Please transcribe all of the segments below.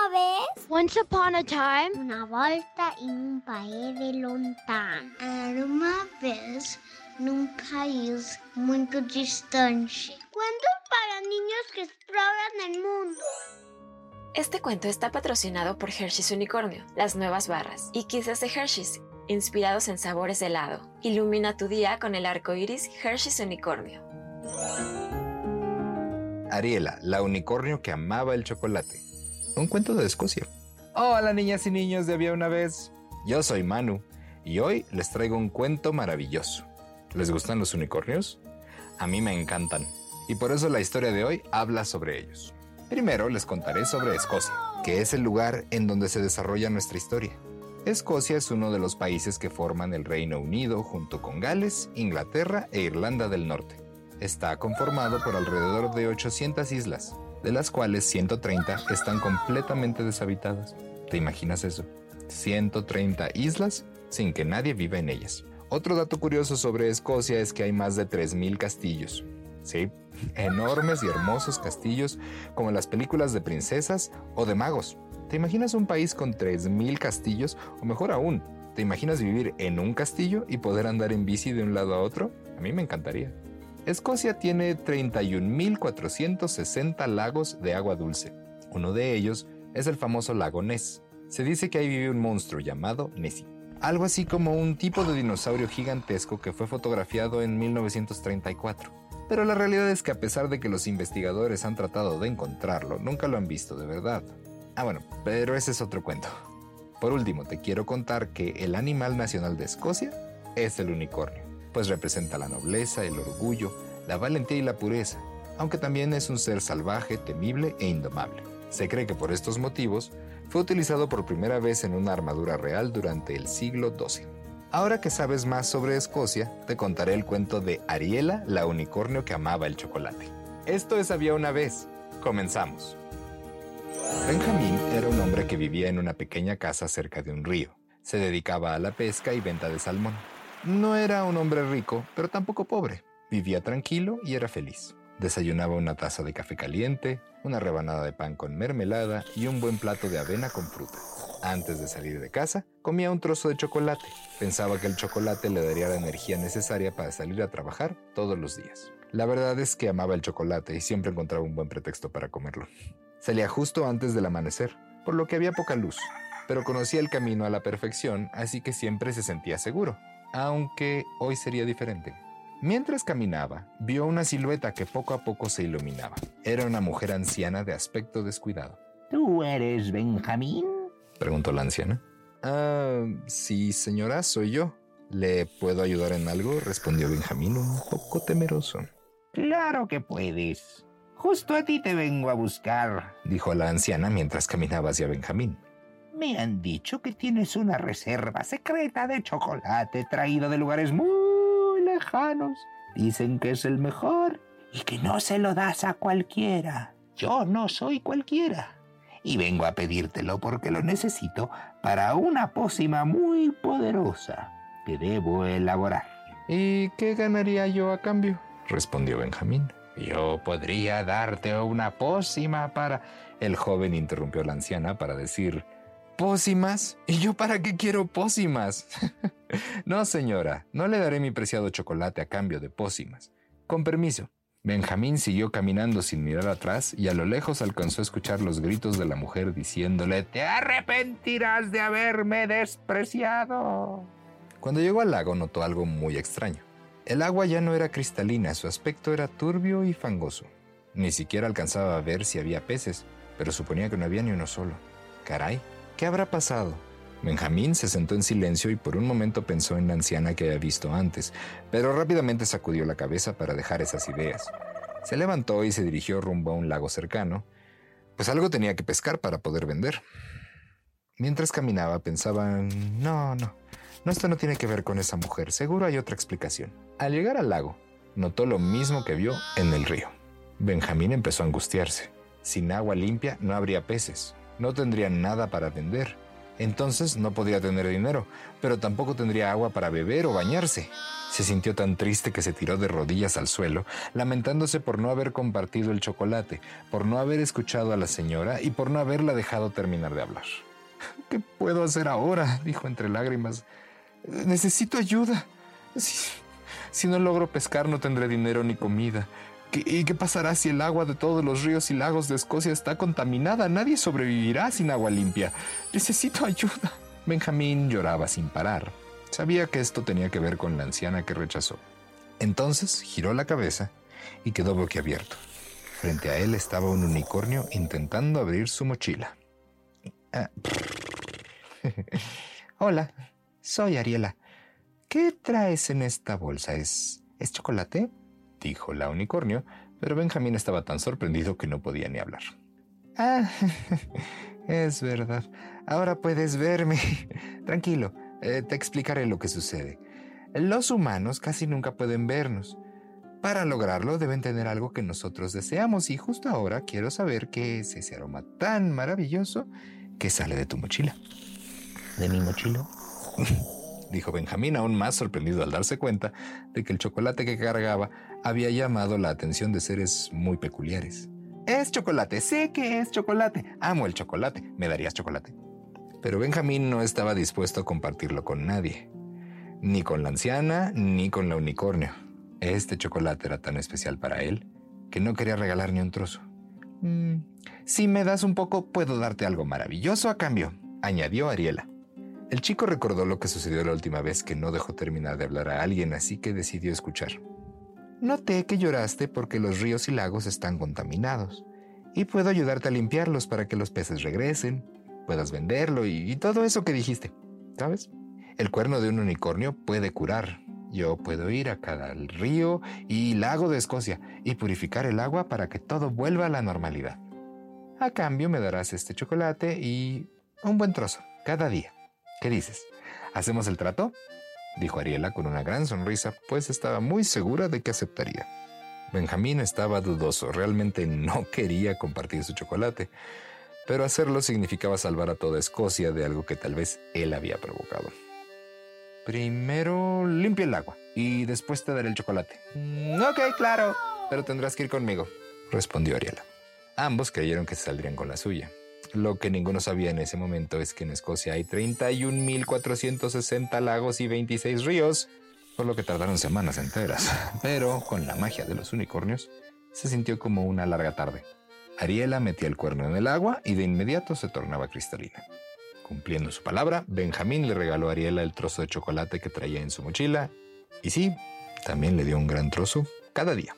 una vez Once upon a time, una volta en un país de lontano. Era uma vez num país muito distante. Cuentos para niños que exploran el mundo. Este cuento está patrocinado por Hershey's Unicornio, las nuevas barras, y quizás de Hershey's, inspirados en sabores de helado. Ilumina tu día con el arco iris Hershey's Unicornio. Ariela, la unicornio que amaba el chocolate. Un cuento de Escocia. Hola niñas y niños de Había una vez. Yo soy Manu y hoy les traigo un cuento maravilloso. ¿Les gustan los unicornios? A mí me encantan y por eso la historia de hoy habla sobre ellos. Primero les contaré sobre Escocia, que es el lugar en donde se desarrolla nuestra historia. Escocia es uno de los países que forman el Reino Unido junto con Gales, Inglaterra e Irlanda del Norte. Está conformado por alrededor de 800 islas, de las cuales 130 están completamente deshabitadas. ¿Te imaginas eso? 130 islas sin que nadie viva en ellas. Otro dato curioso sobre Escocia es que hay más de 3.000 castillos. Sí, enormes y hermosos castillos como las películas de princesas o de magos. ¿Te imaginas un país con 3.000 castillos? O mejor aún, ¿te imaginas vivir en un castillo y poder andar en bici de un lado a otro? A mí me encantaría. Escocia tiene 31.460 lagos de agua dulce. Uno de ellos es el famoso lago Ness. Se dice que ahí vive un monstruo llamado Nessie. Algo así como un tipo de dinosaurio gigantesco que fue fotografiado en 1934. Pero la realidad es que a pesar de que los investigadores han tratado de encontrarlo, nunca lo han visto de verdad. Ah bueno, pero ese es otro cuento. Por último, te quiero contar que el animal nacional de Escocia es el unicornio, pues representa la nobleza, el orgullo, la valentía y la pureza, aunque también es un ser salvaje, temible e indomable. Se cree que por estos motivos fue utilizado por primera vez en una armadura real durante el siglo XII. Ahora que sabes más sobre Escocia, te contaré el cuento de Ariela, la unicornio que amaba el chocolate. Esto es Había una vez. Comenzamos. Benjamín era un hombre que vivía en una pequeña casa cerca de un río. Se dedicaba a la pesca y venta de salmón. No era un hombre rico, pero tampoco pobre. Vivía tranquilo y era feliz. Desayunaba una taza de café caliente, una rebanada de pan con mermelada y un buen plato de avena con fruta. Antes de salir de casa, comía un trozo de chocolate. Pensaba que el chocolate le daría la energía necesaria para salir a trabajar todos los días. La verdad es que amaba el chocolate y siempre encontraba un buen pretexto para comerlo. Salía justo antes del amanecer, por lo que había poca luz, pero conocía el camino a la perfección, así que siempre se sentía seguro, aunque hoy sería diferente. Mientras caminaba, vio una silueta que poco a poco se iluminaba. Era una mujer anciana de aspecto descuidado. ¿Tú eres Benjamín? Preguntó la anciana. Ah, sí, señora, soy yo. ¿Le puedo ayudar en algo? respondió Benjamín un poco temeroso. Claro que puedes. Justo a ti te vengo a buscar. Dijo la anciana mientras caminaba hacia Benjamín. Me han dicho que tienes una reserva secreta de chocolate traído de lugares muy lejanos. Dicen que es el mejor y que no se lo das a cualquiera. Yo no soy cualquiera. Y vengo a pedírtelo porque lo necesito para una pócima muy poderosa que debo elaborar. ¿Y qué ganaría yo a cambio? respondió Benjamín. Yo podría darte una pócima para... El joven interrumpió a la anciana para decir, ¿Pócimas? ¿Y yo para qué quiero pócimas? no, señora, no le daré mi preciado chocolate a cambio de pócimas. Con permiso. Benjamín siguió caminando sin mirar atrás y a lo lejos alcanzó a escuchar los gritos de la mujer diciéndole, Te arrepentirás de haberme despreciado. Cuando llegó al lago notó algo muy extraño. El agua ya no era cristalina, su aspecto era turbio y fangoso. Ni siquiera alcanzaba a ver si había peces, pero suponía que no había ni uno solo. Caray, ¿qué habrá pasado? Benjamín se sentó en silencio y por un momento pensó en la anciana que había visto antes, pero rápidamente sacudió la cabeza para dejar esas ideas. Se levantó y se dirigió rumbo a un lago cercano, pues algo tenía que pescar para poder vender. Mientras caminaba pensaba, no, no, no, esto no tiene que ver con esa mujer, seguro hay otra explicación. Al llegar al lago, notó lo mismo que vio en el río. Benjamín empezó a angustiarse. Sin agua limpia no habría peces, no tendría nada para vender. Entonces no podría tener dinero, pero tampoco tendría agua para beber o bañarse. Se sintió tan triste que se tiró de rodillas al suelo, lamentándose por no haber compartido el chocolate, por no haber escuchado a la señora y por no haberla dejado terminar de hablar. ¿Qué puedo hacer ahora? dijo entre lágrimas. Necesito ayuda. Si, si no logro pescar no tendré dinero ni comida. ¿Y qué pasará si el agua de todos los ríos y lagos de Escocia está contaminada? Nadie sobrevivirá sin agua limpia. Necesito ayuda. Benjamín lloraba sin parar. Sabía que esto tenía que ver con la anciana que rechazó. Entonces giró la cabeza y quedó boquiabierto. Frente a él estaba un unicornio intentando abrir su mochila. Ah, Hola, soy Ariela. ¿Qué traes en esta bolsa? ¿Es, ¿Es chocolate? Dijo la unicornio, pero Benjamín estaba tan sorprendido que no podía ni hablar. Ah, es verdad. Ahora puedes verme. Tranquilo, eh, te explicaré lo que sucede. Los humanos casi nunca pueden vernos. Para lograrlo deben tener algo que nosotros deseamos y justo ahora quiero saber qué es ese aroma tan maravilloso que sale de tu mochila. ¿De mi mochila? dijo Benjamín, aún más sorprendido al darse cuenta de que el chocolate que cargaba había llamado la atención de seres muy peculiares. Es chocolate, sé que es chocolate. Amo el chocolate. ¿Me darías chocolate? Pero Benjamín no estaba dispuesto a compartirlo con nadie. Ni con la anciana, ni con la unicornio. Este chocolate era tan especial para él que no quería regalar ni un trozo. Mm, si me das un poco, puedo darte algo maravilloso a cambio, añadió Ariela. El chico recordó lo que sucedió la última vez que no dejó terminar de hablar a alguien, así que decidió escuchar. Noté que lloraste porque los ríos y lagos están contaminados, y puedo ayudarte a limpiarlos para que los peces regresen, puedas venderlo y, todo eso que dijiste, ¿sabes? El cuerno de un unicornio puede curar. Yo puedo ir a cada río y lago de Escocia y purificar el agua para que todo vuelva a la normalidad. A cambio me darás este chocolate y un buen trozo cada día. ¿Qué dices? ¿Hacemos el trato? dijo Ariela con una gran sonrisa, pues estaba muy segura de que aceptaría. Benjamín estaba dudoso, realmente no quería compartir su chocolate, pero hacerlo significaba salvar a toda Escocia de algo que tal vez él había provocado. Primero limpia el agua y después te daré el chocolate. Mm, ok, claro, pero tendrás que ir conmigo, respondió Ariela. Ambos creyeron que saldrían con la suya. Lo que ninguno sabía en ese momento es que en Escocia hay 31.460 lagos y 26 ríos, por lo que tardaron semanas enteras. Pero con la magia de los unicornios, se sintió como una larga tarde. Ariela metía el cuerno en el agua y de inmediato se tornaba cristalina. Cumpliendo su palabra, Benjamín le regaló a Ariela el trozo de chocolate que traía en su mochila y sí, también le dio un gran trozo cada día.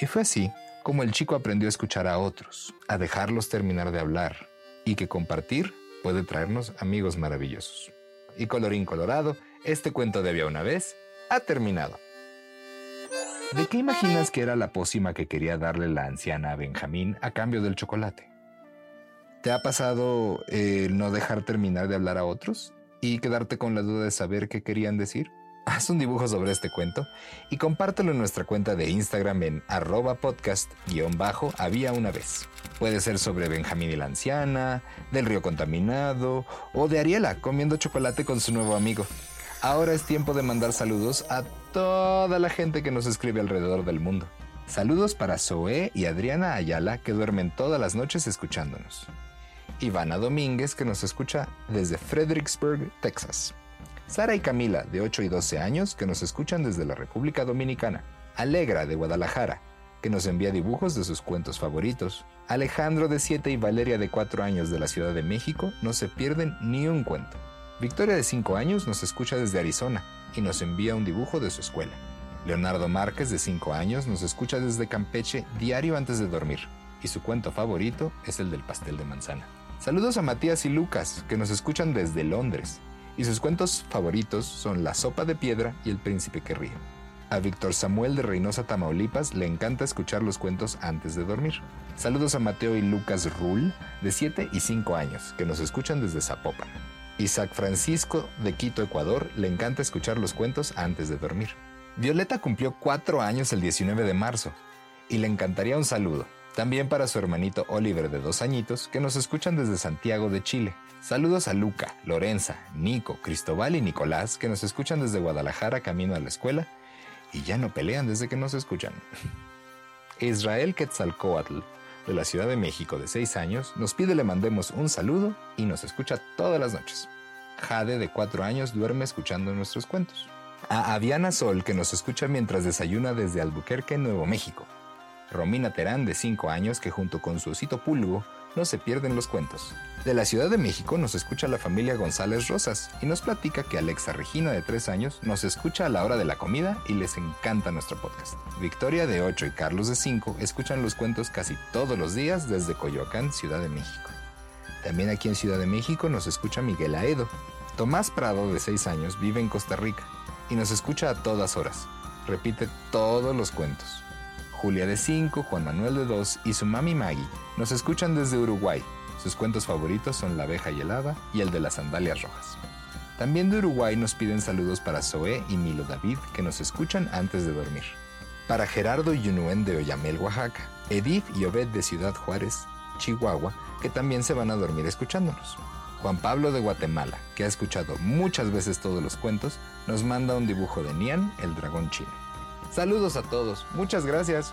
Y fue así como el chico aprendió a escuchar a otros, a dejarlos terminar de hablar y que compartir puede traernos amigos maravillosos. Y colorín colorado, este cuento de había una vez ha terminado. ¿De qué imaginas que era la pócima que quería darle la anciana a Benjamín a cambio del chocolate? ¿Te ha pasado el no dejar terminar de hablar a otros y quedarte con la duda de saber qué querían decir? Haz un dibujo sobre este cuento y compártelo en nuestra cuenta de Instagram en arroba podcast-había una vez. Puede ser sobre Benjamín y la anciana, del río contaminado o de Ariela comiendo chocolate con su nuevo amigo. Ahora es tiempo de mandar saludos a toda la gente que nos escribe alrededor del mundo. Saludos para Zoe y Adriana Ayala que duermen todas las noches escuchándonos. Ivana Domínguez que nos escucha desde Fredericksburg, Texas. Sara y Camila, de 8 y 12 años, que nos escuchan desde la República Dominicana. Alegra, de Guadalajara, que nos envía dibujos de sus cuentos favoritos. Alejandro, de 7 y Valeria, de 4 años, de la Ciudad de México, no se pierden ni un cuento. Victoria, de 5 años, nos escucha desde Arizona y nos envía un dibujo de su escuela. Leonardo Márquez, de 5 años, nos escucha desde Campeche diario antes de dormir y su cuento favorito es el del pastel de manzana. Saludos a Matías y Lucas, que nos escuchan desde Londres, y sus cuentos favoritos son La sopa de piedra y El príncipe que ríe. A Víctor Samuel de Reynosa, Tamaulipas, le encanta escuchar los cuentos antes de dormir. Saludos a Mateo y Lucas Rull, de 7 y 5 años, que nos escuchan desde Zapopan. Isaac Francisco, de Quito, Ecuador, le encanta escuchar los cuentos antes de dormir. Violeta cumplió 4 años el 19 de marzo, y le encantaría un saludo, también para su hermanito Oliver de 2 añitos, que nos escuchan desde Santiago de Chile. Saludos a Luca, Lorenza, Nico, Cristóbal y Nicolás, que nos escuchan desde Guadalajara camino a la escuela y ya no pelean desde que nos escuchan. Israel Quetzalcoatl, de la Ciudad de México de 6 años, nos pide le mandemos un saludo y nos escucha todas las noches. Jade, de 4 años, duerme escuchando nuestros cuentos. A Aviana Sol, que nos escucha mientras desayuna desde Albuquerque, Nuevo México. Romina Terán, de 5 años, que junto con su osito Pulgo no se pierden los cuentos. De la Ciudad de México nos escucha la familia González Rosas y nos platica que Alexa Regina de 3 años nos escucha a la hora de la comida y les encanta nuestro podcast. Victoria de 8 y Carlos de 5 escuchan los cuentos casi todos los días desde Coyoacán, Ciudad de México. También aquí en Ciudad de México nos escucha Miguel Aedo. Tomás Prado de 6 años vive en Costa Rica y nos escucha a todas horas. Repite todos los cuentos. Julia de 5, Juan Manuel de 2 y su mami Maggie nos escuchan desde Uruguay. Sus cuentos favoritos son La abeja y el hada y el de las sandalias rojas. También de Uruguay nos piden saludos para Zoé y Milo David que nos escuchan antes de dormir. Para Gerardo Yunuen de Oyamel, Oaxaca. Edith y Obed de Ciudad Juárez, Chihuahua, que también se van a dormir escuchándonos. Juan Pablo de Guatemala, que ha escuchado muchas veces todos los cuentos, nos manda un dibujo de Nian, el dragón chino. Saludos a todos. Muchas gracias.